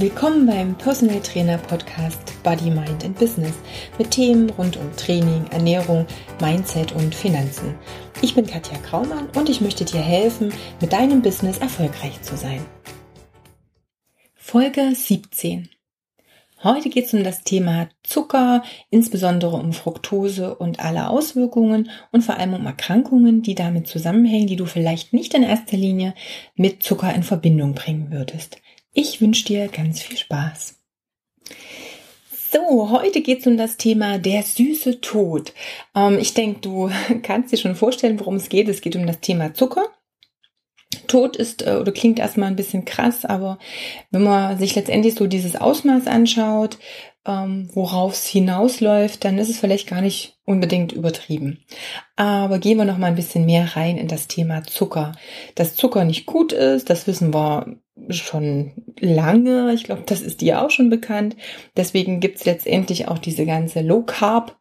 Willkommen beim Personal Trainer Podcast Body, Mind and Business mit Themen rund um Training, Ernährung, Mindset und Finanzen. Ich bin Katja Kraumann und ich möchte dir helfen, mit deinem Business erfolgreich zu sein. Folge 17. Heute geht es um das Thema Zucker, insbesondere um Fructose und alle Auswirkungen und vor allem um Erkrankungen, die damit zusammenhängen, die du vielleicht nicht in erster Linie mit Zucker in Verbindung bringen würdest. Ich wünsche dir ganz viel Spaß. So, heute geht es um das Thema der süße Tod. Ähm, ich denke, du kannst dir schon vorstellen, worum es geht. Es geht um das Thema Zucker. Tod ist äh, oder klingt erstmal ein bisschen krass, aber wenn man sich letztendlich so dieses Ausmaß anschaut, ähm, worauf es hinausläuft, dann ist es vielleicht gar nicht unbedingt übertrieben. Aber gehen wir noch mal ein bisschen mehr rein in das Thema Zucker. Dass Zucker nicht gut ist, das wissen wir schon lange. Ich glaube, das ist dir auch schon bekannt. Deswegen gibt's letztendlich auch diese ganze Low Carb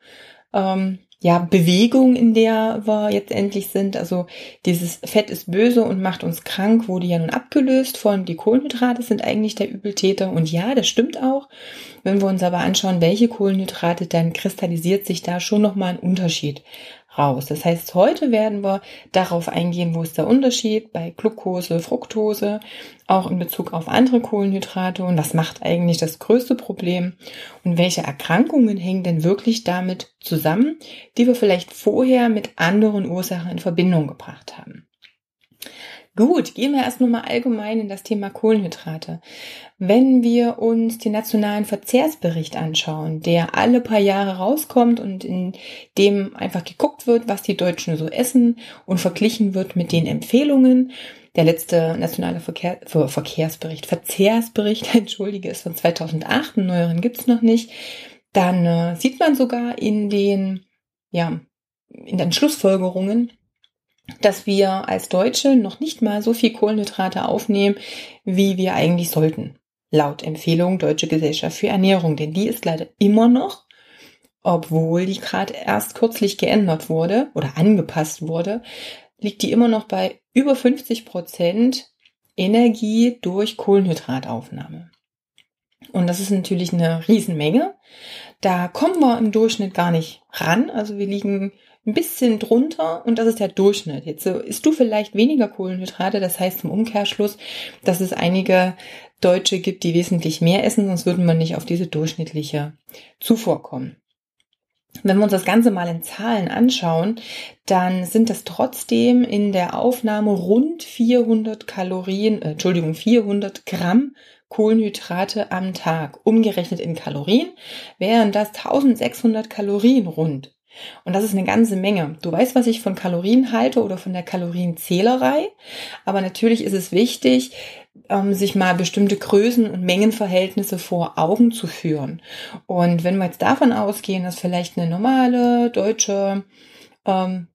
ähm, ja, Bewegung, in der wir jetzt endlich sind. Also dieses Fett ist böse und macht uns krank, wurde ja nun abgelöst von die Kohlenhydrate sind eigentlich der Übeltäter. Und ja, das stimmt auch. Wenn wir uns aber anschauen, welche Kohlenhydrate, dann kristallisiert sich da schon nochmal ein Unterschied raus. Das heißt, heute werden wir darauf eingehen, wo ist der Unterschied bei Glucose, Fructose, auch in Bezug auf andere Kohlenhydrate und was macht eigentlich das größte Problem und welche Erkrankungen hängen denn wirklich damit zusammen, die wir vielleicht vorher mit anderen Ursachen in Verbindung gebracht haben. Gut, gehen wir erst nochmal allgemein in das Thema Kohlenhydrate. Wenn wir uns den nationalen Verzehrsbericht anschauen, der alle paar Jahre rauskommt und in dem einfach geguckt wird, was die Deutschen so essen und verglichen wird mit den Empfehlungen, der letzte nationale Verkehr, Verkehrsbericht, Verzehrsbericht, entschuldige, ist von 2008, einen neueren gibt's noch nicht, dann äh, sieht man sogar in den, ja, in den Schlussfolgerungen, dass wir als Deutsche noch nicht mal so viel Kohlenhydrate aufnehmen, wie wir eigentlich sollten. Laut Empfehlung Deutsche Gesellschaft für Ernährung. Denn die ist leider immer noch, obwohl die gerade erst kürzlich geändert wurde oder angepasst wurde, liegt die immer noch bei über 50 Prozent Energie durch Kohlenhydrataufnahme. Und das ist natürlich eine Riesenmenge. Da kommen wir im Durchschnitt gar nicht ran. Also wir liegen ein bisschen drunter und das ist der Durchschnitt. Jetzt so isst du vielleicht weniger Kohlenhydrate, das heißt im Umkehrschluss, dass es einige Deutsche gibt, die wesentlich mehr essen, sonst würden wir nicht auf diese durchschnittliche Zufuhr kommen. Wenn wir uns das Ganze mal in Zahlen anschauen, dann sind das trotzdem in der Aufnahme rund 400 Kalorien, äh, Entschuldigung, 400 Gramm Kohlenhydrate am Tag. Umgerechnet in Kalorien wären das 1600 Kalorien rund. Und das ist eine ganze Menge. Du weißt, was ich von Kalorien halte oder von der Kalorienzählerei. Aber natürlich ist es wichtig, ähm, sich mal bestimmte Größen und Mengenverhältnisse vor Augen zu führen. Und wenn wir jetzt davon ausgehen, dass vielleicht eine normale deutsche ähm,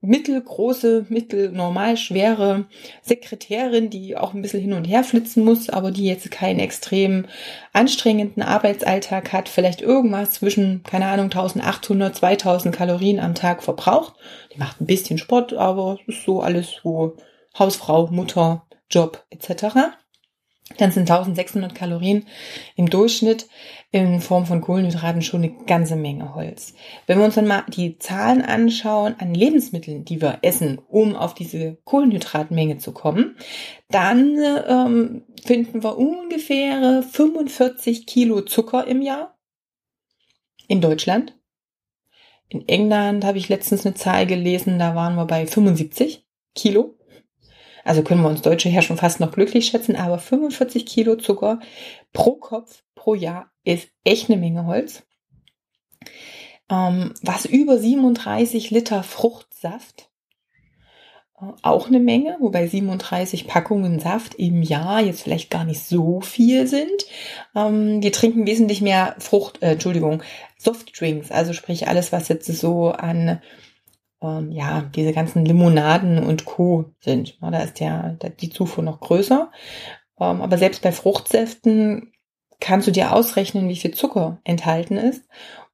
mittelgroße, mittelnormal schwere Sekretärin, die auch ein bisschen hin und her flitzen muss, aber die jetzt keinen extrem anstrengenden Arbeitsalltag hat, vielleicht irgendwas zwischen, keine Ahnung, 1800, 2000 Kalorien am Tag verbraucht. Die macht ein bisschen Sport, aber ist so alles so Hausfrau, Mutter, Job etc. Dann sind 1600 Kalorien im Durchschnitt in Form von Kohlenhydraten schon eine ganze Menge Holz. Wenn wir uns dann mal die Zahlen anschauen an Lebensmitteln, die wir essen, um auf diese Kohlenhydratmenge zu kommen, dann ähm, finden wir ungefähr 45 Kilo Zucker im Jahr in Deutschland. In England habe ich letztens eine Zahl gelesen, da waren wir bei 75 Kilo. Also können wir uns Deutsche her schon fast noch glücklich schätzen, aber 45 Kilo Zucker pro Kopf pro Jahr ist echt eine Menge Holz. Ähm, was über 37 Liter Fruchtsaft, äh, auch eine Menge, wobei 37 Packungen Saft im Jahr jetzt vielleicht gar nicht so viel sind. Ähm, wir trinken wesentlich mehr Frucht, äh, Entschuldigung, Softdrinks, also sprich alles, was jetzt so an ähm, ja, diese ganzen Limonaden und Co. sind. Da ist ja die Zufuhr noch größer. Ähm, aber selbst bei Fruchtsäften kannst du dir ausrechnen, wie viel Zucker enthalten ist.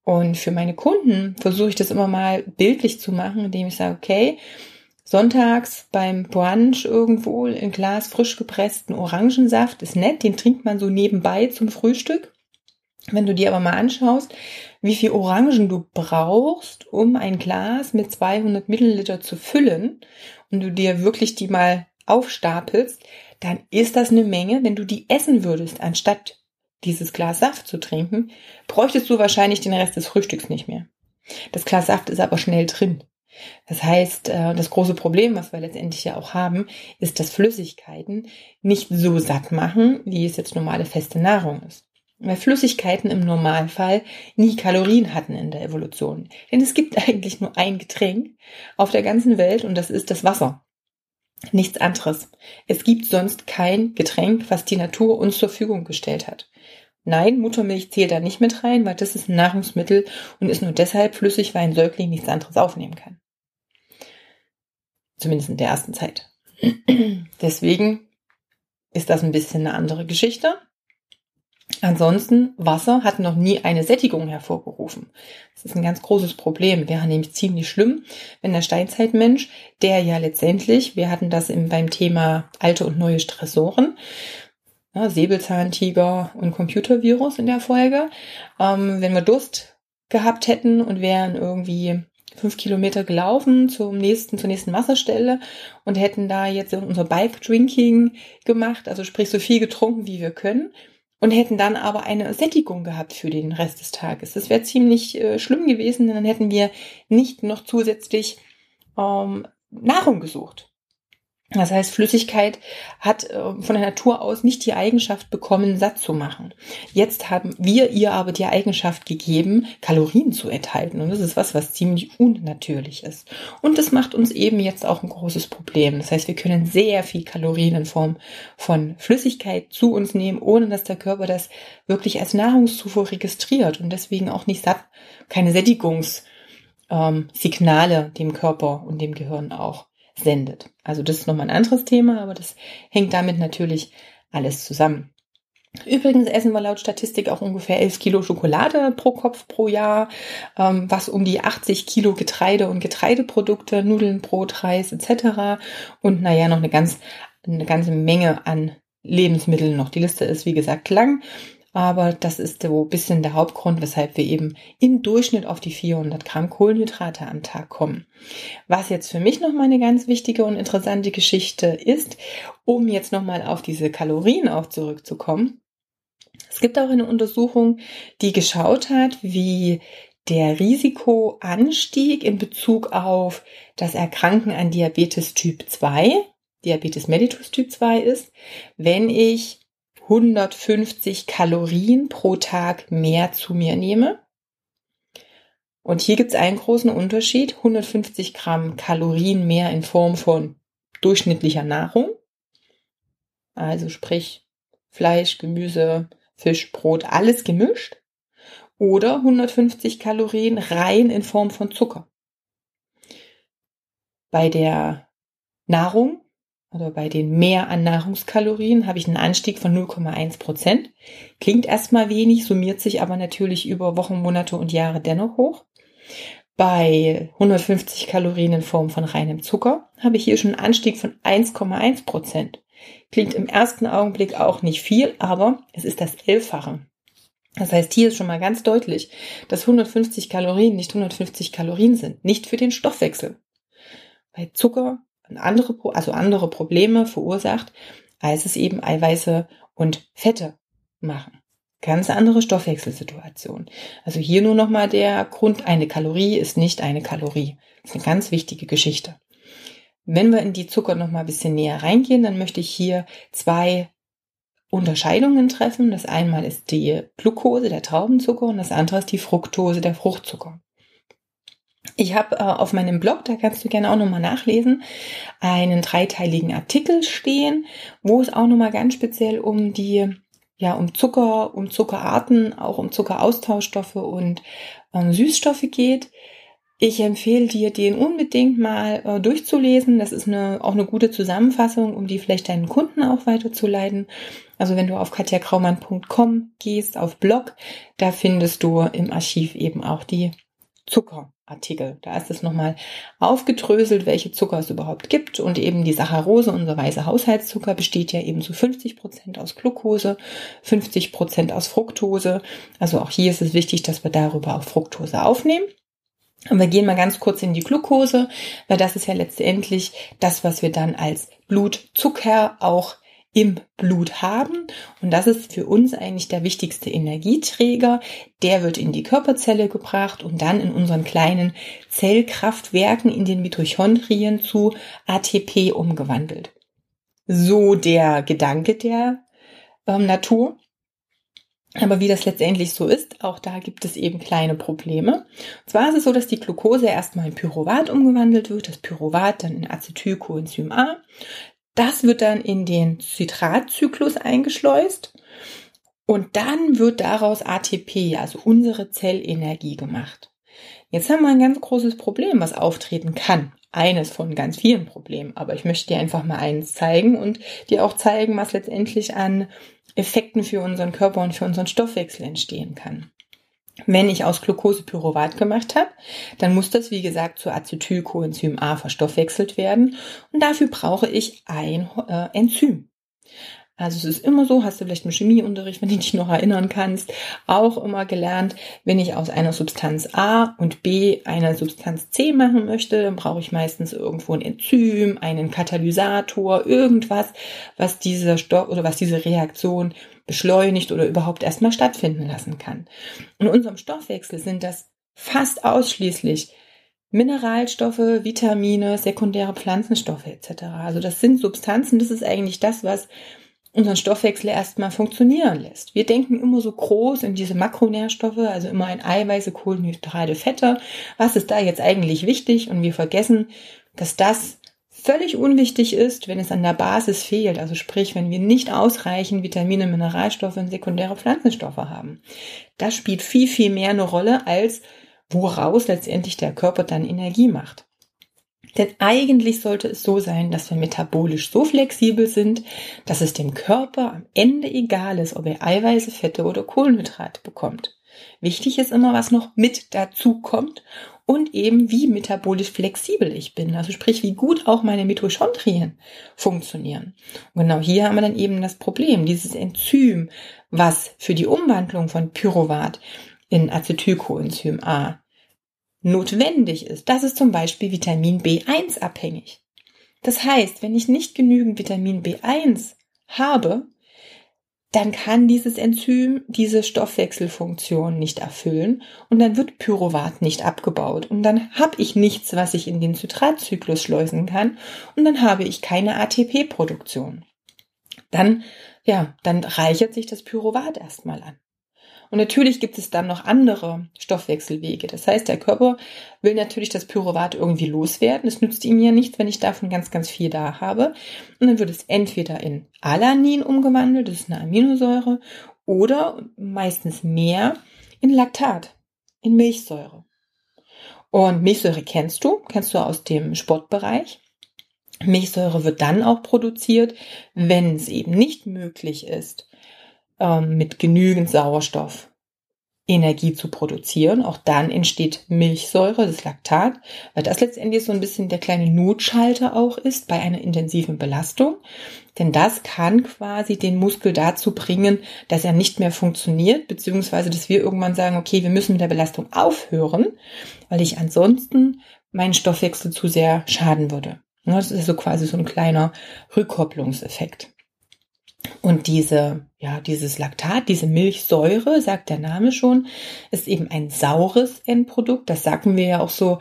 Und für meine Kunden versuche ich das immer mal bildlich zu machen, indem ich sage, okay, sonntags beim Brunch irgendwo ein Glas frisch gepressten Orangensaft ist nett, den trinkt man so nebenbei zum Frühstück. Wenn du dir aber mal anschaust, wie viel Orangen du brauchst, um ein Glas mit 200 Milliliter zu füllen und du dir wirklich die mal aufstapelst, dann ist das eine Menge. Wenn du die essen würdest, anstatt dieses Glas Saft zu trinken, bräuchtest du wahrscheinlich den Rest des Frühstücks nicht mehr. Das Glas Saft ist aber schnell drin. Das heißt, äh, das große Problem, was wir letztendlich ja auch haben, ist, dass Flüssigkeiten nicht so satt machen, wie es jetzt normale feste Nahrung ist. Weil Flüssigkeiten im Normalfall nie Kalorien hatten in der Evolution. Denn es gibt eigentlich nur ein Getränk auf der ganzen Welt und das ist das Wasser. Nichts anderes. Es gibt sonst kein Getränk, was die Natur uns zur Verfügung gestellt hat. Nein, Muttermilch zählt da nicht mit rein, weil das ist ein Nahrungsmittel und ist nur deshalb flüssig, weil ein Säugling nichts anderes aufnehmen kann. Zumindest in der ersten Zeit. Deswegen ist das ein bisschen eine andere Geschichte. Ansonsten, Wasser hat noch nie eine Sättigung hervorgerufen. Das ist ein ganz großes Problem. Wäre nämlich ziemlich schlimm, wenn der Steinzeitmensch, der ja letztendlich, wir hatten das im, beim Thema alte und neue Stressoren, ja, Säbelzahntiger und Computervirus in der Folge, ähm, wenn wir Durst gehabt hätten und wären irgendwie fünf Kilometer gelaufen zum nächsten, zur nächsten Wasserstelle und hätten da jetzt unser Bike Drinking gemacht, also sprich so viel getrunken, wie wir können und hätten dann aber eine Sättigung gehabt für den Rest des Tages. Das wäre ziemlich äh, schlimm gewesen, denn dann hätten wir nicht noch zusätzlich ähm, Nahrung gesucht. Das heißt, Flüssigkeit hat äh, von der Natur aus nicht die Eigenschaft bekommen, satt zu machen. Jetzt haben wir ihr aber die Eigenschaft gegeben, Kalorien zu enthalten. Und das ist was, was ziemlich unnatürlich ist. Und das macht uns eben jetzt auch ein großes Problem. Das heißt, wir können sehr viel Kalorien in Form von Flüssigkeit zu uns nehmen, ohne dass der Körper das wirklich als Nahrungszufuhr registriert und deswegen auch nicht satt, keine Sättigungssignale ähm, dem Körper und dem Gehirn auch sendet. Also das ist nochmal ein anderes Thema, aber das hängt damit natürlich alles zusammen. Übrigens essen wir laut Statistik auch ungefähr 11 Kilo Schokolade pro Kopf pro Jahr, ähm, was um die 80 Kilo Getreide und Getreideprodukte, Nudeln, Brot, Reis etc. Und naja, noch eine ganz eine ganze Menge an Lebensmitteln noch. Die Liste ist wie gesagt lang, aber das ist so ein bisschen der Hauptgrund, weshalb wir eben im Durchschnitt auf die 400 Gramm Kohlenhydrate am Tag kommen. Was jetzt für mich nochmal eine ganz wichtige und interessante Geschichte ist, um jetzt nochmal auf diese Kalorien auch zurückzukommen. Es gibt auch eine Untersuchung, die geschaut hat, wie der Risikoanstieg in Bezug auf das Erkranken an Diabetes Typ 2, Diabetes mellitus Typ 2 ist, wenn ich 150 Kalorien pro Tag mehr zu mir nehme. Und hier gibt es einen großen Unterschied. 150 Gramm Kalorien mehr in Form von durchschnittlicher Nahrung. Also sprich Fleisch, Gemüse, Fisch, Brot, alles gemischt. Oder 150 Kalorien rein in Form von Zucker. Bei der Nahrung oder bei den mehr an Nahrungskalorien habe ich einen Anstieg von 0,1 Prozent. Klingt erstmal wenig, summiert sich aber natürlich über Wochen, Monate und Jahre dennoch hoch. Bei 150 Kalorien in Form von reinem Zucker habe ich hier schon einen Anstieg von 1,1 Prozent. Klingt im ersten Augenblick auch nicht viel, aber es ist das Elffache. Das heißt, hier ist schon mal ganz deutlich, dass 150 Kalorien nicht 150 Kalorien sind, nicht für den Stoffwechsel. Bei Zucker andere, also andere Probleme verursacht, als es eben Eiweiße und Fette machen. Ganz andere Stoffwechselsituation. Also hier nur nochmal der Grund, eine Kalorie ist nicht eine Kalorie. Das ist eine ganz wichtige Geschichte. Wenn wir in die Zucker nochmal ein bisschen näher reingehen, dann möchte ich hier zwei Unterscheidungen treffen. Das einmal ist die Glucose, der Traubenzucker, und das andere ist die Fructose, der Fruchtzucker. Ich habe äh, auf meinem Blog, da kannst du gerne auch nochmal nachlesen, einen dreiteiligen Artikel stehen, wo es auch nochmal ganz speziell um die, ja, um Zucker, um Zuckerarten, auch um Zuckeraustauschstoffe und ähm, Süßstoffe geht. Ich empfehle dir, den unbedingt mal äh, durchzulesen. Das ist eine, auch eine gute Zusammenfassung, um die vielleicht deinen Kunden auch weiterzuleiten. Also wenn du auf katjakraumann.com gehst, auf Blog, da findest du im Archiv eben auch die Zucker Artikel. Da ist es nochmal aufgedröselt, welche Zucker es überhaupt gibt. Und eben die Saccharose, unser weißer Haushaltszucker, besteht ja eben zu 50 Prozent aus Glucose, 50 Prozent aus Fructose. Also auch hier ist es wichtig, dass wir darüber auch Fructose aufnehmen. Und wir gehen mal ganz kurz in die Glucose, weil das ist ja letztendlich das, was wir dann als Blutzucker auch im Blut haben. Und das ist für uns eigentlich der wichtigste Energieträger. Der wird in die Körperzelle gebracht und dann in unseren kleinen Zellkraftwerken in den Mitochondrien zu ATP umgewandelt. So der Gedanke der ähm, Natur. Aber wie das letztendlich so ist, auch da gibt es eben kleine Probleme. Und zwar ist es so, dass die Glucose erstmal in Pyruvat umgewandelt wird, das Pyruvat dann in Acetylcoenzym A. Das wird dann in den Zitratzyklus eingeschleust und dann wird daraus ATP, also unsere Zellenergie gemacht. Jetzt haben wir ein ganz großes Problem, was auftreten kann. Eines von ganz vielen Problemen, aber ich möchte dir einfach mal eins zeigen und dir auch zeigen, was letztendlich an Effekten für unseren Körper und für unseren Stoffwechsel entstehen kann. Wenn ich aus Glucose Pyruvat gemacht habe, dann muss das, wie gesagt, zu Acetylcoenzym A verstoffwechselt werden. Und dafür brauche ich ein äh, Enzym. Also es ist immer so, hast du vielleicht im Chemieunterricht, wenn du dich noch erinnern kannst, auch immer gelernt, wenn ich aus einer Substanz A und B eine Substanz C machen möchte, dann brauche ich meistens irgendwo ein Enzym, einen Katalysator, irgendwas, was dieser Stoff oder was diese Reaktion beschleunigt oder überhaupt erstmal stattfinden lassen kann. In unserem Stoffwechsel sind das fast ausschließlich Mineralstoffe, Vitamine, sekundäre Pflanzenstoffe etc. Also das sind Substanzen, das ist eigentlich das, was unseren Stoffwechsel erstmal funktionieren lässt. Wir denken immer so groß in diese Makronährstoffe, also immer in Eiweiße, Kohlenhydrate, Fette. Was ist da jetzt eigentlich wichtig? Und wir vergessen, dass das völlig unwichtig ist, wenn es an der Basis fehlt. Also sprich, wenn wir nicht ausreichend Vitamine, Mineralstoffe und sekundäre Pflanzenstoffe haben. Das spielt viel, viel mehr eine Rolle, als woraus letztendlich der Körper dann Energie macht. Denn eigentlich sollte es so sein, dass wir metabolisch so flexibel sind, dass es dem Körper am Ende egal ist, ob er Eiweiße, Fette oder Kohlenhydrate bekommt. Wichtig ist immer, was noch mit dazu kommt und eben wie metabolisch flexibel ich bin. Also sprich, wie gut auch meine Mitochondrien funktionieren. Und genau hier haben wir dann eben das Problem, dieses Enzym, was für die Umwandlung von Pyruvat in Acetylcoenzym A notwendig ist, das ist zum Beispiel Vitamin B1 abhängig. Das heißt, wenn ich nicht genügend Vitamin B1 habe, dann kann dieses Enzym diese Stoffwechselfunktion nicht erfüllen und dann wird Pyruvat nicht abgebaut und dann habe ich nichts, was ich in den Zitratzyklus schleusen kann und dann habe ich keine ATP-Produktion. Dann, ja, dann reichert sich das Pyruvat erstmal an. Und natürlich gibt es dann noch andere Stoffwechselwege. Das heißt, der Körper will natürlich das Pyruvat irgendwie loswerden. Es nützt ihm ja nichts, wenn ich davon ganz, ganz viel da habe. Und dann wird es entweder in Alanin umgewandelt, das ist eine Aminosäure, oder meistens mehr in Laktat, in Milchsäure. Und Milchsäure kennst du, kennst du aus dem Sportbereich. Milchsäure wird dann auch produziert, wenn es eben nicht möglich ist, ähm, mit genügend Sauerstoff Energie zu produzieren. Auch dann entsteht Milchsäure, das Laktat, weil das letztendlich so ein bisschen der kleine Notschalter auch ist bei einer intensiven Belastung. Denn das kann quasi den Muskel dazu bringen, dass er nicht mehr funktioniert, beziehungsweise dass wir irgendwann sagen, okay, wir müssen mit der Belastung aufhören, weil ich ansonsten meinen Stoffwechsel zu sehr schaden würde. Das ist so quasi so ein kleiner Rückkopplungseffekt. Und diese, ja, dieses Laktat, diese Milchsäure, sagt der Name schon, ist eben ein saures Endprodukt. Das sagen wir ja auch so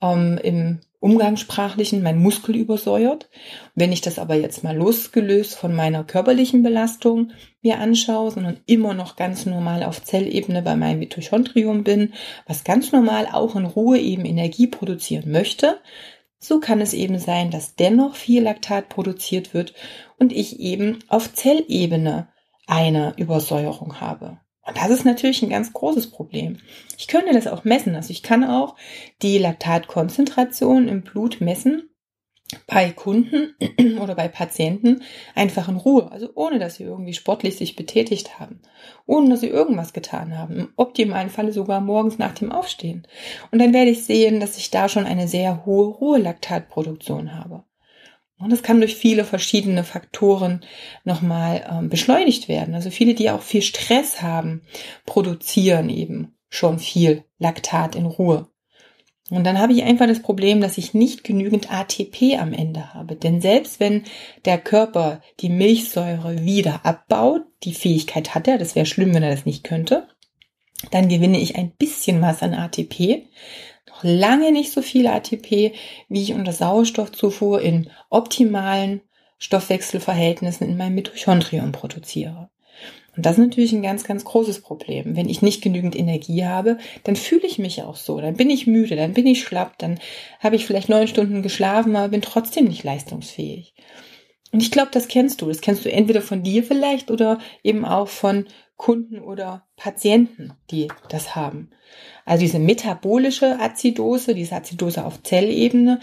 ähm, im Umgangssprachlichen, mein Muskel übersäuert. Wenn ich das aber jetzt mal losgelöst von meiner körperlichen Belastung mir anschaue, sondern immer noch ganz normal auf Zellebene bei meinem Mitochondrium bin, was ganz normal auch in Ruhe eben Energie produzieren möchte, so kann es eben sein, dass dennoch viel Laktat produziert wird und ich eben auf Zellebene eine Übersäuerung habe. Und das ist natürlich ein ganz großes Problem. Ich könnte das auch messen. Also ich kann auch die Laktatkonzentration im Blut messen bei Kunden oder bei Patienten einfach in Ruhe, also ohne dass sie irgendwie sportlich sich betätigt haben, ohne dass sie irgendwas getan haben, im optimalen Falle sogar morgens nach dem Aufstehen. Und dann werde ich sehen, dass ich da schon eine sehr hohe Ruhelaktatproduktion habe. Und das kann durch viele verschiedene Faktoren nochmal ähm, beschleunigt werden. Also viele, die auch viel Stress haben, produzieren eben schon viel Laktat in Ruhe. Und dann habe ich einfach das Problem, dass ich nicht genügend ATP am Ende habe. Denn selbst wenn der Körper die Milchsäure wieder abbaut, die Fähigkeit hat er, das wäre schlimm, wenn er das nicht könnte, dann gewinne ich ein bisschen was an ATP. Noch lange nicht so viel ATP, wie ich unter Sauerstoffzufuhr in optimalen Stoffwechselverhältnissen in meinem Mitochondrium produziere. Und das ist natürlich ein ganz, ganz großes Problem. Wenn ich nicht genügend Energie habe, dann fühle ich mich auch so. Dann bin ich müde, dann bin ich schlapp, dann habe ich vielleicht neun Stunden geschlafen, aber bin trotzdem nicht leistungsfähig. Und ich glaube, das kennst du. Das kennst du entweder von dir vielleicht oder eben auch von Kunden oder Patienten, die das haben. Also diese metabolische Azidose, diese Azidose auf Zellebene,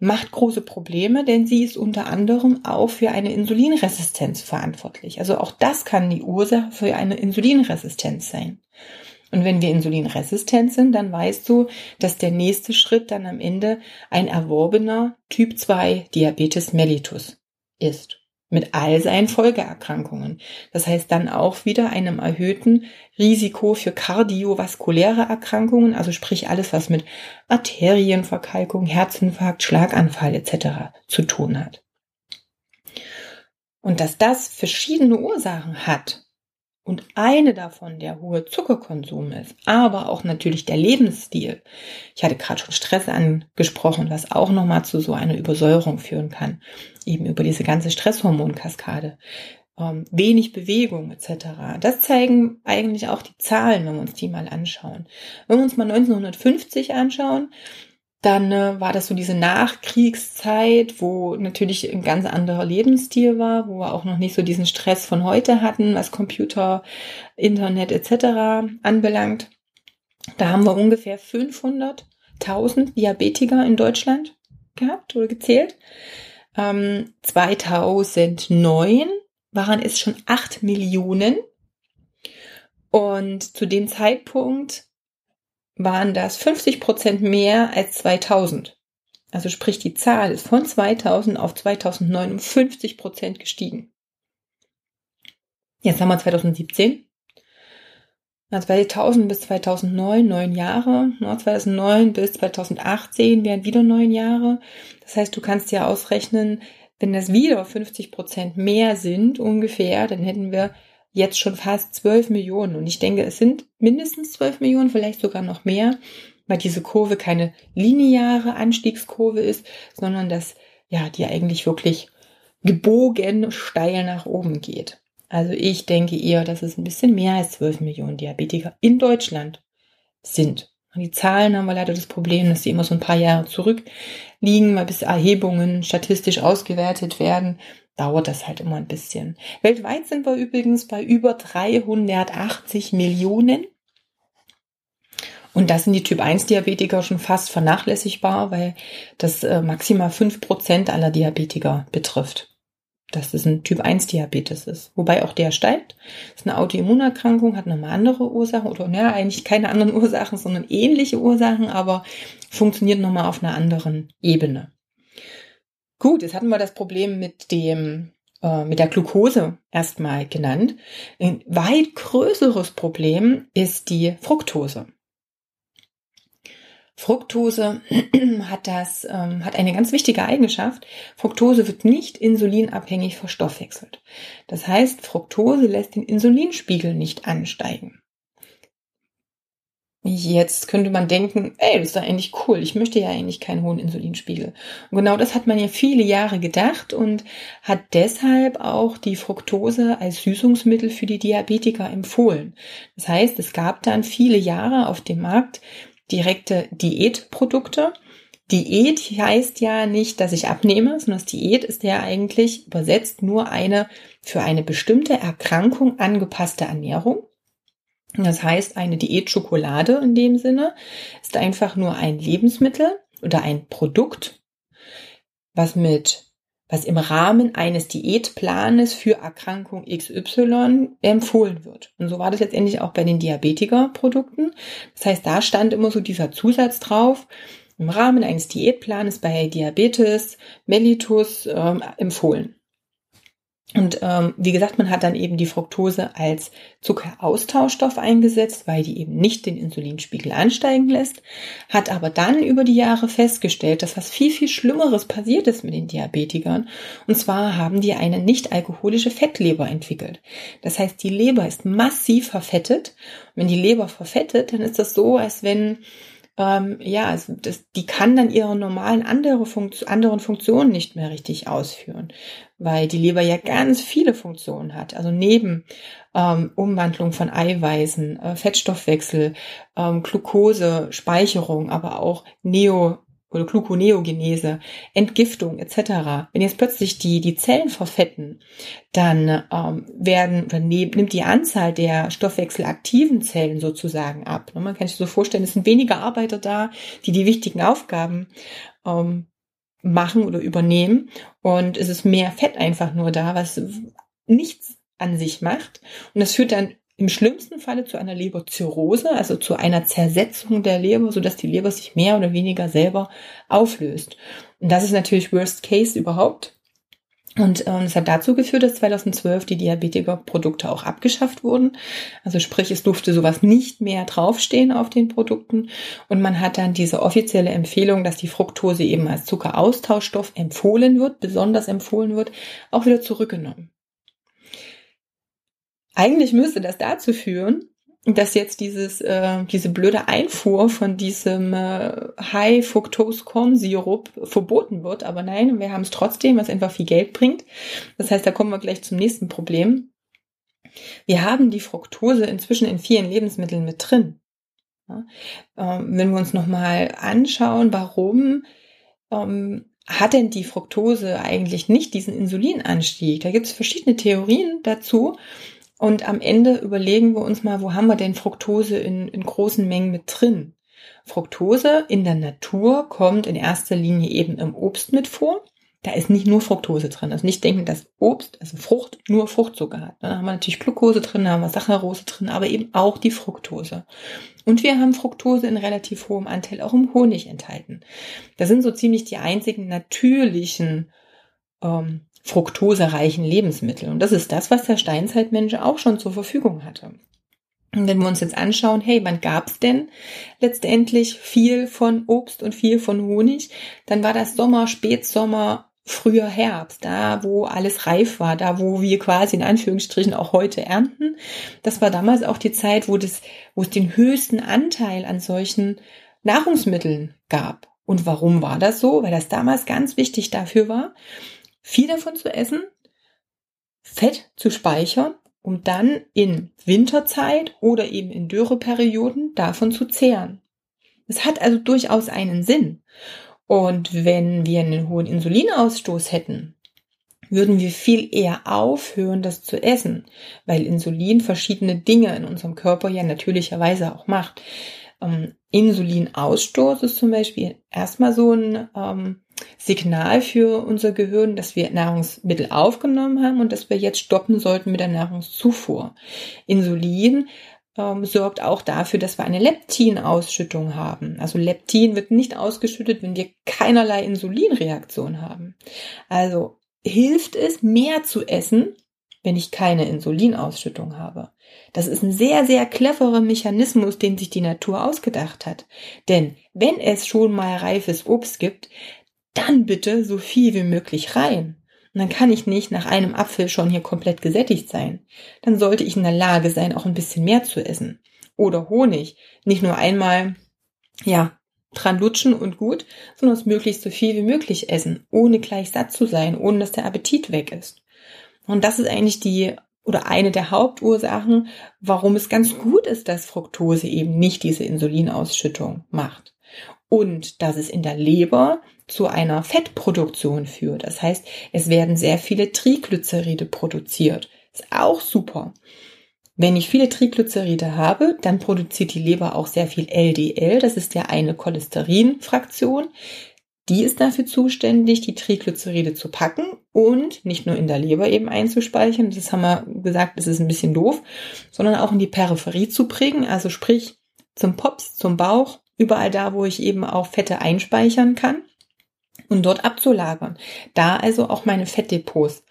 macht große Probleme, denn sie ist unter anderem auch für eine Insulinresistenz verantwortlich. Also auch das kann die Ursache für eine Insulinresistenz sein. Und wenn wir insulinresistent sind, dann weißt du, dass der nächste Schritt dann am Ende ein erworbener Typ 2 Diabetes mellitus ist mit all seinen Folgeerkrankungen. Das heißt dann auch wieder einem erhöhten Risiko für kardiovaskuläre Erkrankungen, also sprich alles, was mit Arterienverkalkung, Herzinfarkt, Schlaganfall etc. zu tun hat. Und dass das verschiedene Ursachen hat, und eine davon der hohe Zuckerkonsum ist, aber auch natürlich der Lebensstil. Ich hatte gerade schon Stress angesprochen, was auch nochmal zu so einer Übersäuerung führen kann, eben über diese ganze Stresshormonkaskade. Ähm, wenig Bewegung etc. Das zeigen eigentlich auch die Zahlen, wenn wir uns die mal anschauen. Wenn wir uns mal 1950 anschauen, dann äh, war das so diese Nachkriegszeit, wo natürlich ein ganz anderer Lebensstil war, wo wir auch noch nicht so diesen Stress von heute hatten, was Computer, Internet etc. anbelangt. Da haben wir ungefähr 500.000 Diabetiker in Deutschland gehabt oder gezählt. Ähm, 2009 waren es schon 8 Millionen. Und zu dem Zeitpunkt waren das 50 Prozent mehr als 2000. Also sprich, die Zahl ist von 2000 auf 2009 um 50 Prozent gestiegen. Jetzt haben wir 2017. 2000 bis 2009, neun Jahre. 2009 bis 2018 wären wieder neun Jahre. Das heißt, du kannst ja ausrechnen, wenn das wieder 50 Prozent mehr sind ungefähr, dann hätten wir jetzt schon fast 12 Millionen. Und ich denke, es sind mindestens 12 Millionen, vielleicht sogar noch mehr, weil diese Kurve keine lineare Anstiegskurve ist, sondern dass, ja, die eigentlich wirklich gebogen steil nach oben geht. Also ich denke eher, dass es ein bisschen mehr als 12 Millionen Diabetiker in Deutschland sind. Und die Zahlen haben wir leider das Problem, dass sie immer so ein paar Jahre zurückliegen, weil bis Erhebungen statistisch ausgewertet werden dauert das halt immer ein bisschen. Weltweit sind wir übrigens bei über 380 Millionen. Und das sind die Typ 1 Diabetiker schon fast vernachlässigbar, weil das äh, maximal 5% aller Diabetiker betrifft. Dass es ein Typ 1 Diabetes ist. Wobei auch der steigt. Das ist eine Autoimmunerkrankung, hat nochmal andere Ursachen oder naja, eigentlich keine anderen Ursachen, sondern ähnliche Ursachen, aber funktioniert nochmal auf einer anderen Ebene. Gut, jetzt hatten wir das Problem mit dem äh, mit der Glucose erstmal genannt. Ein weit größeres Problem ist die Fructose. Fructose hat das, ähm, hat eine ganz wichtige Eigenschaft. Fructose wird nicht insulinabhängig verstoffwechselt. Das heißt, Fructose lässt den Insulinspiegel nicht ansteigen. Jetzt könnte man denken, ey, das ist doch eigentlich cool. Ich möchte ja eigentlich keinen hohen Insulinspiegel. Und genau das hat man ja viele Jahre gedacht und hat deshalb auch die Fructose als Süßungsmittel für die Diabetiker empfohlen. Das heißt, es gab dann viele Jahre auf dem Markt direkte Diätprodukte. Diät heißt ja nicht, dass ich abnehme, sondern das Diät ist ja eigentlich übersetzt nur eine für eine bestimmte Erkrankung angepasste Ernährung. Das heißt, eine Diätschokolade in dem Sinne ist einfach nur ein Lebensmittel oder ein Produkt, was mit was im Rahmen eines Diätplanes für Erkrankung XY empfohlen wird. Und so war das letztendlich auch bei den Diabetikerprodukten. Das heißt, da stand immer so dieser Zusatz drauf, im Rahmen eines Diätplanes bei Diabetes mellitus äh, empfohlen. Und ähm, wie gesagt, man hat dann eben die Fructose als Zuckeraustauschstoff eingesetzt, weil die eben nicht den Insulinspiegel ansteigen lässt, hat aber dann über die Jahre festgestellt, dass was viel, viel Schlimmeres passiert ist mit den Diabetikern. Und zwar haben die eine nicht alkoholische Fettleber entwickelt. Das heißt, die Leber ist massiv verfettet. Und wenn die Leber verfettet, dann ist das so, als wenn ähm, ja, also das, die kann dann ihre normalen andere Funkt anderen Funktionen nicht mehr richtig ausführen, weil die Leber ja ganz viele Funktionen hat. Also neben ähm, Umwandlung von Eiweißen, äh, Fettstoffwechsel, ähm, Glucose, Speicherung, aber auch Neo oder Gluconeogenese, Entgiftung etc. Wenn jetzt plötzlich die, die Zellen verfetten, dann ähm, werden, dann nimmt die Anzahl der stoffwechselaktiven Zellen sozusagen ab. Man kann sich so vorstellen, es sind weniger Arbeiter da, die die wichtigen Aufgaben ähm, machen oder übernehmen und es ist mehr Fett einfach nur da, was nichts an sich macht. Und das führt dann im schlimmsten Falle zu einer Leberzirrhose, also zu einer Zersetzung der Leber, sodass die Leber sich mehr oder weniger selber auflöst. Und das ist natürlich Worst Case überhaupt. Und ähm, es hat dazu geführt, dass 2012 die Diabetiker-Produkte auch abgeschafft wurden. Also sprich, es durfte sowas nicht mehr draufstehen auf den Produkten. Und man hat dann diese offizielle Empfehlung, dass die Fructose eben als Zuckeraustauschstoff empfohlen wird, besonders empfohlen wird, auch wieder zurückgenommen. Eigentlich müsste das dazu führen, dass jetzt dieses äh, diese blöde Einfuhr von diesem äh, High Fructose Corn Sirup verboten wird, aber nein, wir haben es trotzdem, was einfach viel Geld bringt. Das heißt, da kommen wir gleich zum nächsten Problem. Wir haben die Fructose inzwischen in vielen Lebensmitteln mit drin. Ja? Ähm, wenn wir uns nochmal anschauen, warum ähm, hat denn die Fructose eigentlich nicht diesen Insulinanstieg? Da gibt es verschiedene Theorien dazu. Und am Ende überlegen wir uns mal, wo haben wir denn Fructose in, in großen Mengen mit drin? Fructose in der Natur kommt in erster Linie eben im Obst mit vor. Da ist nicht nur Fructose drin. Also nicht denken, dass Obst, also Frucht, nur Fruchtzucker hat. Da haben wir natürlich Glucose drin, da haben wir Saccharose drin, aber eben auch die Fructose. Und wir haben Fructose in relativ hohem Anteil auch im Honig enthalten. Das sind so ziemlich die einzigen natürlichen ähm, fruktosereichen Lebensmittel. Und das ist das, was der Steinzeitmensch auch schon zur Verfügung hatte. Und wenn wir uns jetzt anschauen, hey, wann gab's denn letztendlich viel von Obst und viel von Honig, dann war das Sommer, Spätsommer, früher Herbst, da wo alles reif war, da wo wir quasi in Anführungsstrichen auch heute ernten. Das war damals auch die Zeit, wo das, wo es den höchsten Anteil an solchen Nahrungsmitteln gab. Und warum war das so? Weil das damals ganz wichtig dafür war, viel davon zu essen, Fett zu speichern, um dann in Winterzeit oder eben in Dürreperioden davon zu zehren. Es hat also durchaus einen Sinn. Und wenn wir einen hohen Insulinausstoß hätten, würden wir viel eher aufhören, das zu essen, weil Insulin verschiedene Dinge in unserem Körper ja natürlicherweise auch macht. Ähm, Insulinausstoß ist zum Beispiel erstmal so ein ähm, Signal für unser Gehirn, dass wir Nahrungsmittel aufgenommen haben und dass wir jetzt stoppen sollten mit der Nahrungszufuhr. Insulin ähm, sorgt auch dafür, dass wir eine Leptinausschüttung haben. Also Leptin wird nicht ausgeschüttet, wenn wir keinerlei Insulinreaktion haben. Also hilft es, mehr zu essen, wenn ich keine Insulinausschüttung habe. Das ist ein sehr, sehr cleverer Mechanismus, den sich die Natur ausgedacht hat. Denn wenn es schon mal reifes Obst gibt, dann bitte so viel wie möglich rein. Und dann kann ich nicht nach einem Apfel schon hier komplett gesättigt sein. Dann sollte ich in der Lage sein, auch ein bisschen mehr zu essen. Oder Honig. Nicht nur einmal, ja, dran lutschen und gut, sondern es möglichst so viel wie möglich essen, ohne gleich satt zu sein, ohne dass der Appetit weg ist. Und das ist eigentlich die oder eine der Hauptursachen, warum es ganz gut ist, dass Fructose eben nicht diese Insulinausschüttung macht. Und dass es in der Leber zu einer Fettproduktion führt. Das heißt, es werden sehr viele Triglyceride produziert. Ist auch super. Wenn ich viele Triglyceride habe, dann produziert die Leber auch sehr viel LDL. Das ist ja eine Cholesterinfraktion, Die ist dafür zuständig, die Triglyceride zu packen und nicht nur in der Leber eben einzuspeichern, das haben wir gesagt, das ist ein bisschen doof, sondern auch in die Peripherie zu bringen, also sprich zum Pops, zum Bauch, überall da, wo ich eben auch Fette einspeichern kann und dort abzulagern. Da also auch meine Fettdepots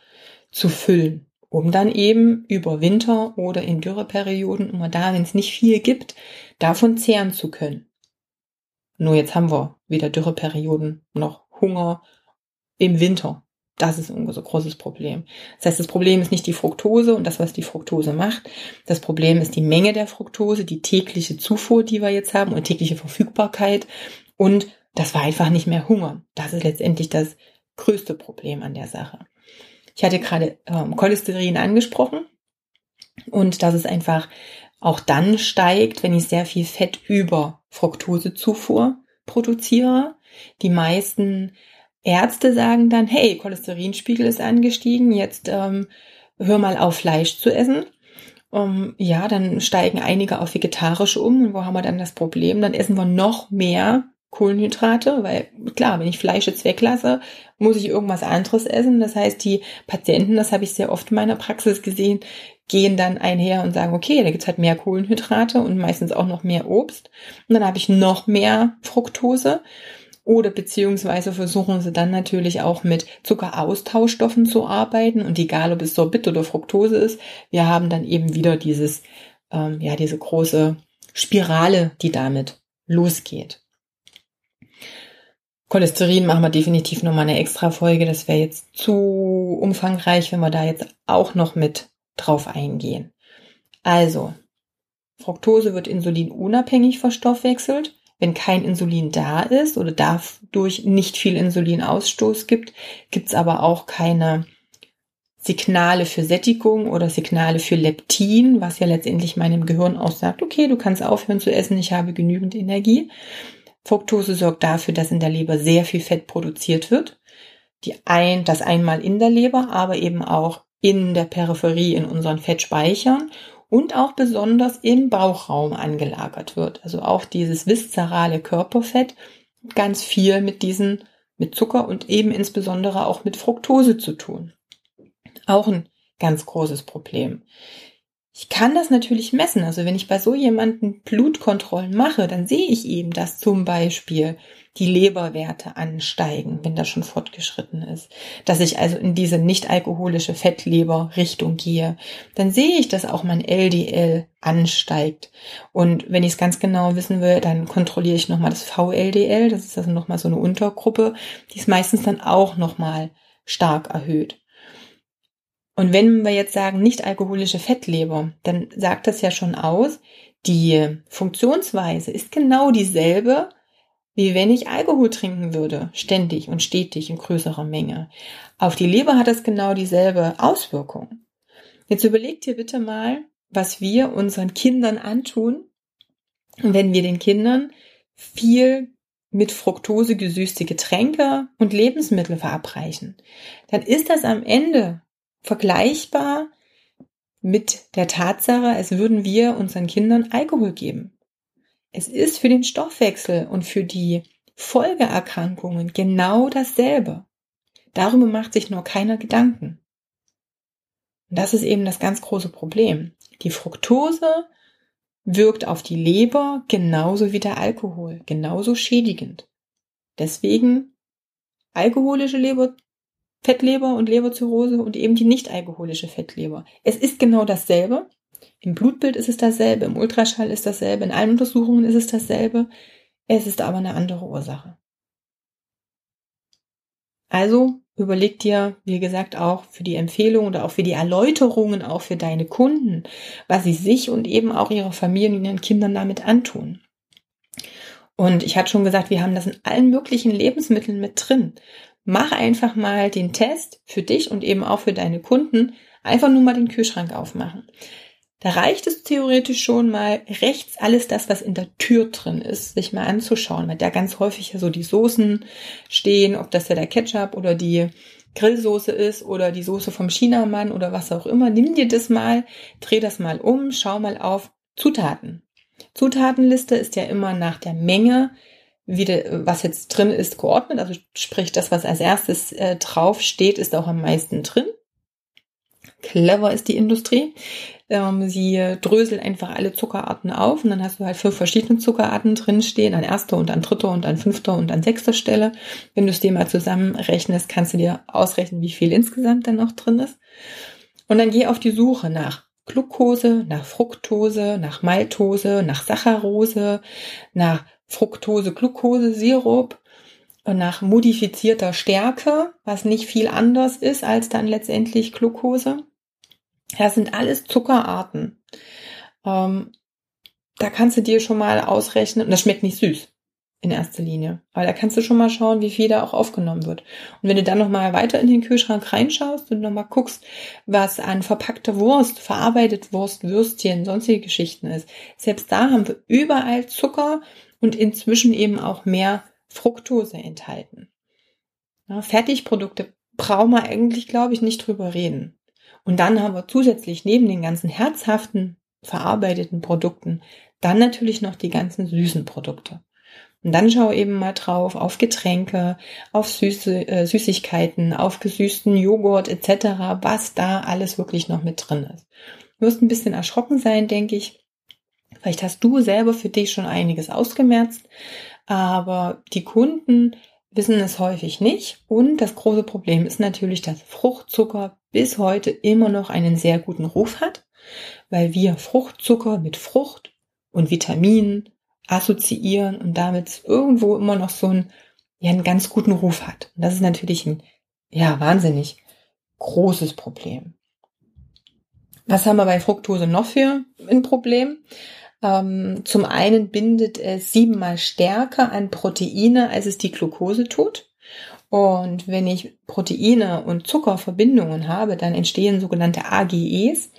zu füllen, um dann eben über Winter oder in Dürreperioden, immer da, wenn es nicht viel gibt, davon zehren zu können. Nur jetzt haben wir wieder Dürreperioden, noch Hunger im Winter. Das ist ein großes Problem. Das heißt, das Problem ist nicht die Fructose und das, was die Fructose macht. Das Problem ist die Menge der Fructose, die tägliche Zufuhr, die wir jetzt haben und tägliche Verfügbarkeit. Und das war einfach nicht mehr Hunger. Das ist letztendlich das größte Problem an der Sache. Ich hatte gerade ähm, Cholesterin angesprochen und dass es einfach auch dann steigt, wenn ich sehr viel Fett über Fructosezufuhr produziere. Die meisten Ärzte sagen dann, hey, Cholesterinspiegel ist angestiegen, jetzt ähm, hör mal auf Fleisch zu essen. Um, ja, dann steigen einige auf vegetarisch um. Und wo haben wir dann das Problem? Dann essen wir noch mehr Kohlenhydrate, weil klar, wenn ich Fleisch jetzt weglasse, muss ich irgendwas anderes essen. Das heißt, die Patienten, das habe ich sehr oft in meiner Praxis gesehen, gehen dann einher und sagen, okay, da gibt's halt mehr Kohlenhydrate und meistens auch noch mehr Obst. Und dann habe ich noch mehr Fructose. Oder beziehungsweise versuchen sie dann natürlich auch mit Zuckeraustauschstoffen zu arbeiten. Und egal, ob es Sorbit oder Fructose ist, wir haben dann eben wieder dieses, ähm, ja, diese große Spirale, die damit losgeht. Cholesterin machen wir definitiv nochmal eine extra Folge. Das wäre jetzt zu umfangreich, wenn wir da jetzt auch noch mit drauf eingehen. Also, Fructose wird insulinunabhängig verstoffwechselt. Wenn kein Insulin da ist oder dadurch nicht viel Insulinausstoß gibt, gibt es aber auch keine Signale für Sättigung oder Signale für Leptin, was ja letztendlich meinem Gehirn auch sagt, okay, du kannst aufhören zu essen, ich habe genügend Energie. Fructose sorgt dafür, dass in der Leber sehr viel Fett produziert wird. Die ein, das einmal in der Leber, aber eben auch in der Peripherie in unseren Fettspeichern und auch besonders im Bauchraum angelagert wird. Also auch dieses viszerale Körperfett ganz viel mit diesen, mit Zucker und eben insbesondere auch mit Fructose zu tun. Auch ein ganz großes Problem. Ich kann das natürlich messen. Also wenn ich bei so jemanden Blutkontrollen mache, dann sehe ich eben, dass zum Beispiel die Leberwerte ansteigen, wenn das schon fortgeschritten ist. Dass ich also in diese nicht alkoholische Fettleber-Richtung gehe. Dann sehe ich, dass auch mein LDL ansteigt. Und wenn ich es ganz genau wissen will, dann kontrolliere ich nochmal das VLDL. Das ist also nochmal so eine Untergruppe. Die ist meistens dann auch nochmal stark erhöht. Und wenn wir jetzt sagen, nicht alkoholische Fettleber, dann sagt das ja schon aus, die Funktionsweise ist genau dieselbe, wie wenn ich Alkohol trinken würde, ständig und stetig in größerer Menge. Auf die Leber hat das genau dieselbe Auswirkung. Jetzt überlegt ihr bitte mal, was wir unseren Kindern antun, wenn wir den Kindern viel mit Fructose gesüßte Getränke und Lebensmittel verabreichen. Dann ist das am Ende vergleichbar mit der Tatsache, als würden wir unseren Kindern Alkohol geben. Es ist für den Stoffwechsel und für die Folgeerkrankungen genau dasselbe. Darüber macht sich nur keiner Gedanken. Und das ist eben das ganz große Problem. Die Fructose wirkt auf die Leber genauso wie der Alkohol, genauso schädigend. Deswegen alkoholische Leber Fettleber und Leberzirrhose und eben die nicht alkoholische Fettleber. Es ist genau dasselbe. Im Blutbild ist es dasselbe, im Ultraschall ist dasselbe, in allen Untersuchungen ist es dasselbe. Es ist aber eine andere Ursache. Also überleg dir, wie gesagt, auch für die Empfehlung oder auch für die Erläuterungen, auch für deine Kunden, was sie sich und eben auch ihrer Familie und ihren Kindern damit antun. Und ich hatte schon gesagt, wir haben das in allen möglichen Lebensmitteln mit drin mach einfach mal den Test für dich und eben auch für deine Kunden. Einfach nur mal den Kühlschrank aufmachen. Da reicht es theoretisch schon mal rechts alles das, was in der Tür drin ist, sich mal anzuschauen, weil da ganz häufig ja so die Soßen stehen, ob das ja der Ketchup oder die Grillsoße ist oder die Soße vom Chinamann oder was auch immer. Nimm dir das mal, dreh das mal um, schau mal auf Zutaten. Zutatenliste ist ja immer nach der Menge wieder, was jetzt drin ist, geordnet. Also sprich, das, was als erstes äh, drauf steht, ist auch am meisten drin. Clever ist die Industrie. Ähm, sie dröselt einfach alle Zuckerarten auf und dann hast du halt fünf verschiedene Zuckerarten drinstehen, an erster und an dritter und an fünfter und an sechster Stelle. Wenn du es dir mal zusammenrechnest, kannst du dir ausrechnen, wie viel insgesamt dann noch drin ist. Und dann geh auf die Suche nach Glucose, nach Fructose, nach Maltose, nach Saccharose, nach Fructose, Glucose, Sirup und nach modifizierter Stärke, was nicht viel anders ist als dann letztendlich Glucose. Das sind alles Zuckerarten. Ähm, da kannst du dir schon mal ausrechnen, und das schmeckt nicht süß in erster Linie. Aber da kannst du schon mal schauen, wie viel da auch aufgenommen wird. Und wenn du dann nochmal weiter in den Kühlschrank reinschaust und nochmal guckst, was an verpackter Wurst, verarbeitet Wurst, Würstchen, sonstige Geschichten ist, selbst da haben wir überall Zucker und inzwischen eben auch mehr Fructose enthalten. Ja, Fertigprodukte brauchen wir eigentlich, glaube ich, nicht drüber reden. Und dann haben wir zusätzlich neben den ganzen herzhaften verarbeiteten Produkten dann natürlich noch die ganzen süßen Produkte. Und dann schau eben mal drauf auf Getränke, auf süße äh, Süßigkeiten, auf gesüßten Joghurt etc., was da alles wirklich noch mit drin ist. Du wirst ein bisschen erschrocken sein, denke ich. Vielleicht hast du selber für dich schon einiges ausgemerzt, aber die Kunden wissen es häufig nicht. Und das große Problem ist natürlich, dass Fruchtzucker bis heute immer noch einen sehr guten Ruf hat, weil wir Fruchtzucker mit Frucht und Vitaminen assoziieren und damit irgendwo immer noch so einen, ja, einen ganz guten Ruf hat. Und das ist natürlich ein, ja, wahnsinnig großes Problem. Was haben wir bei Fructose noch für ein Problem? Ähm, zum einen bindet es siebenmal stärker an Proteine, als es die Glucose tut. Und wenn ich Proteine und Zuckerverbindungen habe, dann entstehen sogenannte AGEs.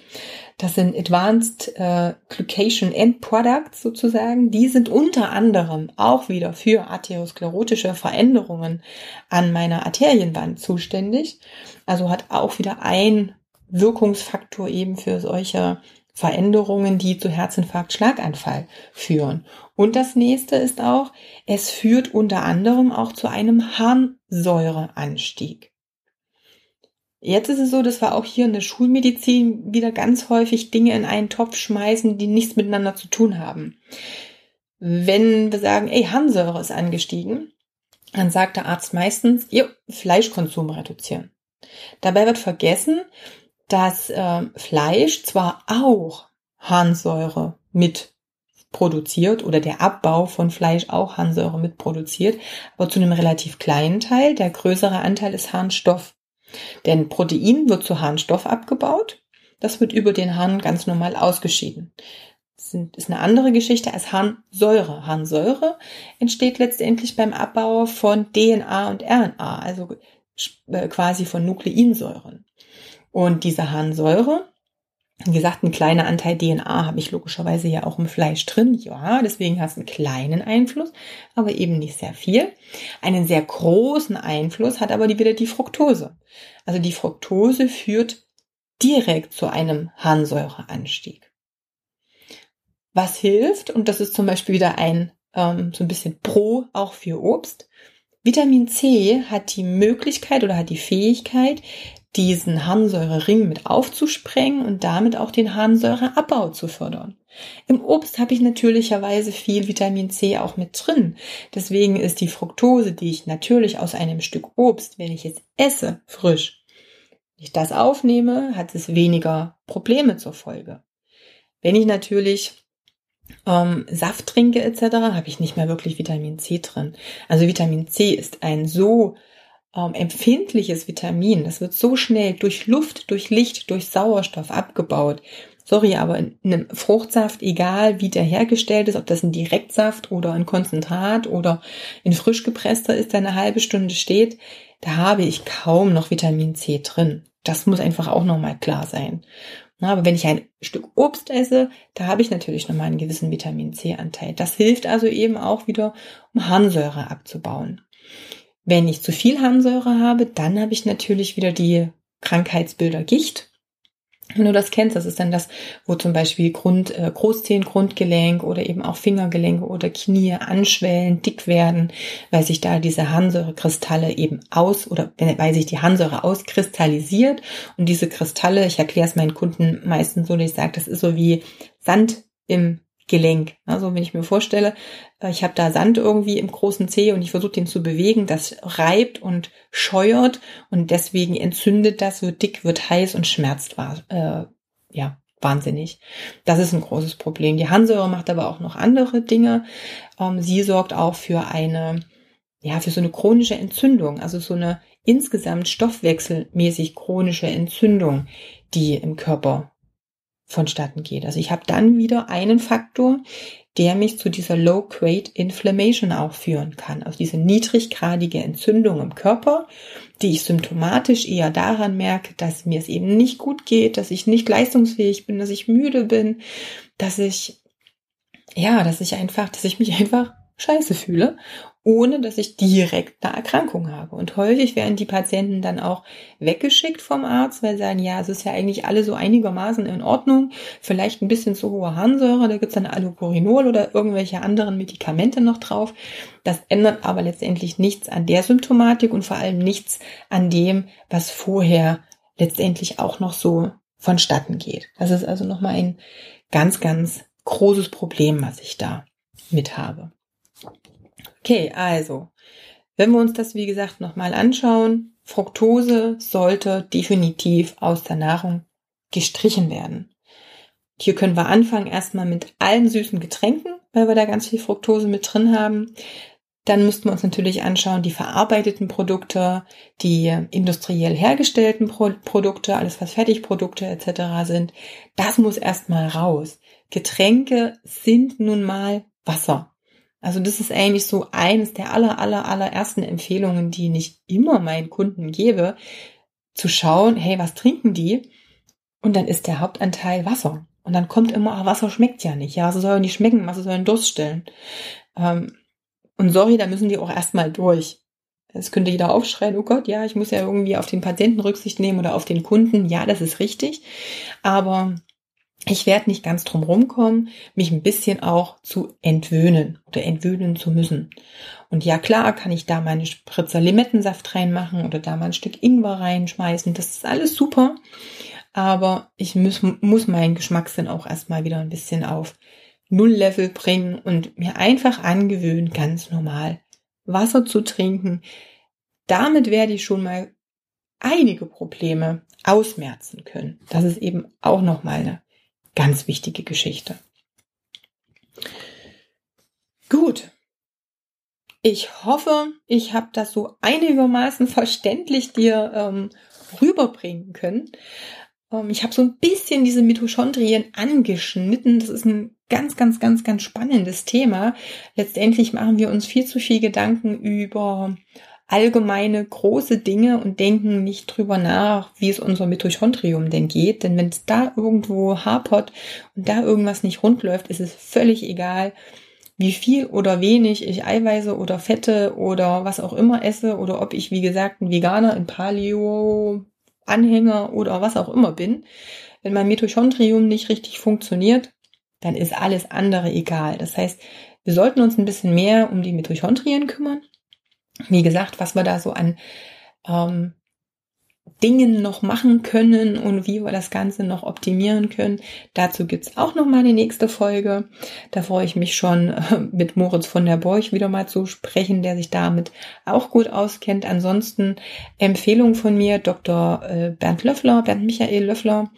Das sind Advanced äh, Glycation End Products sozusagen. Die sind unter anderem auch wieder für arteriosklerotische Veränderungen an meiner Arterienwand zuständig. Also hat auch wieder ein Wirkungsfaktor eben für solche Veränderungen, die zu Herzinfarkt, Schlaganfall führen. Und das nächste ist auch, es führt unter anderem auch zu einem Harnsäureanstieg. Jetzt ist es so, dass wir auch hier in der Schulmedizin wieder ganz häufig Dinge in einen Topf schmeißen, die nichts miteinander zu tun haben. Wenn wir sagen, ey, Harnsäure ist angestiegen, dann sagt der Arzt meistens, jo, Fleischkonsum reduzieren. Dabei wird vergessen, dass äh, Fleisch zwar auch Harnsäure mit produziert oder der Abbau von Fleisch auch Harnsäure mit produziert, aber zu einem relativ kleinen Teil. Der größere Anteil ist Harnstoff. Denn Protein wird zu Harnstoff abgebaut. Das wird über den Harn ganz normal ausgeschieden. Das ist eine andere Geschichte als Harnsäure. Harnsäure entsteht letztendlich beim Abbau von DNA und RNA, also äh, quasi von Nukleinsäuren. Und diese Harnsäure, wie gesagt, ein kleiner Anteil DNA habe ich logischerweise ja auch im Fleisch drin. Ja, deswegen hast du einen kleinen Einfluss, aber eben nicht sehr viel. Einen sehr großen Einfluss hat aber wieder die Fructose. Also die Fructose führt direkt zu einem Harnsäureanstieg. Was hilft, und das ist zum Beispiel wieder ein ähm, so ein bisschen Pro auch für Obst. Vitamin C hat die Möglichkeit oder hat die Fähigkeit, diesen Harnsäurering mit aufzusprengen und damit auch den Harnsäureabbau zu fördern. Im Obst habe ich natürlicherweise viel Vitamin C auch mit drin. Deswegen ist die Fructose, die ich natürlich aus einem Stück Obst, wenn ich es esse, frisch, wenn ich das aufnehme, hat es weniger Probleme zur Folge. Wenn ich natürlich ähm, Saft trinke etc., habe ich nicht mehr wirklich Vitamin C drin. Also Vitamin C ist ein so ähm, empfindliches Vitamin. Das wird so schnell durch Luft, durch Licht, durch Sauerstoff abgebaut. Sorry, aber in einem Fruchtsaft, egal wie der hergestellt ist, ob das ein Direktsaft oder ein Konzentrat oder in frisch gepresster ist, der eine halbe Stunde steht, da habe ich kaum noch Vitamin C drin. Das muss einfach auch nochmal klar sein. aber wenn ich ein Stück Obst esse, da habe ich natürlich nochmal einen gewissen Vitamin C-Anteil. Das hilft also eben auch wieder, um Harnsäure abzubauen. Wenn ich zu viel Harnsäure habe, dann habe ich natürlich wieder die Krankheitsbilder Gicht. Wenn du das kennst, das ist dann das, wo zum Beispiel Grund, äh, Großzehen, Grundgelenk oder eben auch Fingergelenke oder Knie anschwellen, dick werden, weil sich da diese Harnsäurekristalle eben aus oder weil sich die Harnsäure auskristallisiert und diese Kristalle, ich erkläre es meinen Kunden meistens so, dass ich sage, das ist so wie Sand im Gelenk. Also wenn ich mir vorstelle, äh, ich habe da Sand irgendwie im großen Zeh und ich versuche den zu bewegen, das reibt und scheuert und deswegen entzündet das, wird dick, wird heiß und schmerzt äh, ja wahnsinnig. Das ist ein großes Problem. Die Harnsäure macht aber auch noch andere Dinge. Ähm, sie sorgt auch für eine ja, für so eine chronische Entzündung, also so eine insgesamt stoffwechselmäßig chronische Entzündung, die im Körper vonstatten geht. Also ich habe dann wieder einen Faktor, der mich zu dieser Low-Grade Inflammation auch führen kann. Also diese niedriggradige Entzündung im Körper, die ich symptomatisch eher daran merke, dass mir es eben nicht gut geht, dass ich nicht leistungsfähig bin, dass ich müde bin, dass ich, ja, dass ich einfach, dass ich mich einfach scheiße fühle ohne dass ich direkt eine Erkrankung habe. Und häufig werden die Patienten dann auch weggeschickt vom Arzt, weil sie sagen, ja, es ist ja eigentlich alle so einigermaßen in Ordnung, vielleicht ein bisschen zu hohe Harnsäure, da gibt's dann Allopurinol oder irgendwelche anderen Medikamente noch drauf. Das ändert aber letztendlich nichts an der Symptomatik und vor allem nichts an dem, was vorher letztendlich auch noch so vonstatten geht. Das ist also nochmal ein ganz, ganz großes Problem, was ich da mit habe. Okay, also, wenn wir uns das wie gesagt nochmal anschauen, Fructose sollte definitiv aus der Nahrung gestrichen werden. Hier können wir anfangen erstmal mit allen süßen Getränken, weil wir da ganz viel Fructose mit drin haben. Dann müssten wir uns natürlich anschauen, die verarbeiteten Produkte, die industriell hergestellten Pro Produkte, alles was Fertigprodukte etc. sind. Das muss erstmal raus. Getränke sind nun mal Wasser. Also das ist eigentlich so eines der aller, aller, allerersten Empfehlungen, die ich immer meinen Kunden gebe, zu schauen, hey, was trinken die? Und dann ist der Hauptanteil Wasser. Und dann kommt immer, ah, Wasser schmeckt ja nicht. Ja, Wasser soll nicht schmecken, Wasser soll einen Durst stellen. Ähm, und sorry, da müssen die auch erstmal durch. Es könnte jeder aufschreien, oh Gott, ja, ich muss ja irgendwie auf den Patienten Rücksicht nehmen oder auf den Kunden. Ja, das ist richtig. Aber ich werde nicht ganz drum rumkommen, mich ein bisschen auch zu entwöhnen oder entwöhnen zu müssen. Und ja, klar, kann ich da meine Spritzer Limettensaft reinmachen oder da mal ein Stück Ingwer reinschmeißen. Das ist alles super. Aber ich muss, muss meinen Geschmackssinn auch erstmal wieder ein bisschen auf Null-Level bringen und mir einfach angewöhnen, ganz normal Wasser zu trinken. Damit werde ich schon mal einige Probleme ausmerzen können. Das ist eben auch nochmal eine Ganz wichtige Geschichte. Gut. Ich hoffe, ich habe das so einigermaßen verständlich dir ähm, rüberbringen können. Ähm, ich habe so ein bisschen diese Mitochondrien angeschnitten. Das ist ein ganz, ganz, ganz, ganz spannendes Thema. Letztendlich machen wir uns viel zu viel Gedanken über allgemeine große Dinge und denken nicht drüber nach, wie es unser Mitochondrium denn geht. Denn wenn es da irgendwo hapert und da irgendwas nicht rund läuft, ist es völlig egal, wie viel oder wenig ich Eiweiße oder Fette oder was auch immer esse oder ob ich, wie gesagt, ein Veganer, ein Paleo-Anhänger oder was auch immer bin. Wenn mein Mitochondrium nicht richtig funktioniert, dann ist alles andere egal. Das heißt, wir sollten uns ein bisschen mehr um die Mitochondrien kümmern wie gesagt, was wir da so an ähm, Dingen noch machen können und wie wir das Ganze noch optimieren können. Dazu gibt's auch noch mal eine nächste Folge. Da freue ich mich schon mit Moritz von der Borch wieder mal zu sprechen, der sich damit auch gut auskennt. Ansonsten Empfehlung von mir, Dr. Äh, Bernd Löffler, Bernd Michael Löffler.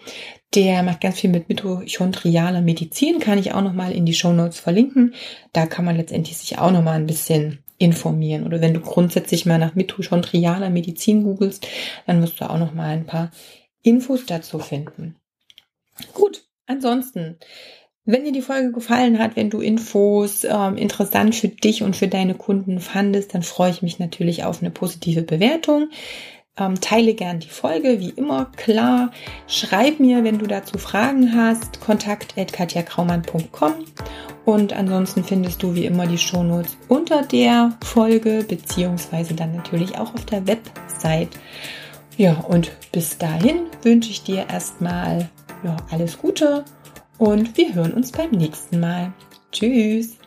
Der macht ganz viel mit mitochondrialer Medizin, kann ich auch noch mal in die Show Notes verlinken. Da kann man letztendlich sich auch noch mal ein bisschen informieren. Oder wenn du grundsätzlich mal nach mitochondrialer Medizin googelst, dann wirst du auch noch mal ein paar Infos dazu finden. Gut, ansonsten, wenn dir die Folge gefallen hat, wenn du Infos ähm, interessant für dich und für deine Kunden fandest, dann freue ich mich natürlich auf eine positive Bewertung. Ähm, teile gern die Folge, wie immer, klar. Schreib mir, wenn du dazu Fragen hast, kontakt at katjakraumann.com und ansonsten findest du wie immer die Shownotes unter der Folge, beziehungsweise dann natürlich auch auf der Website. Ja, und bis dahin wünsche ich dir erstmal ja, alles Gute und wir hören uns beim nächsten Mal. Tschüss!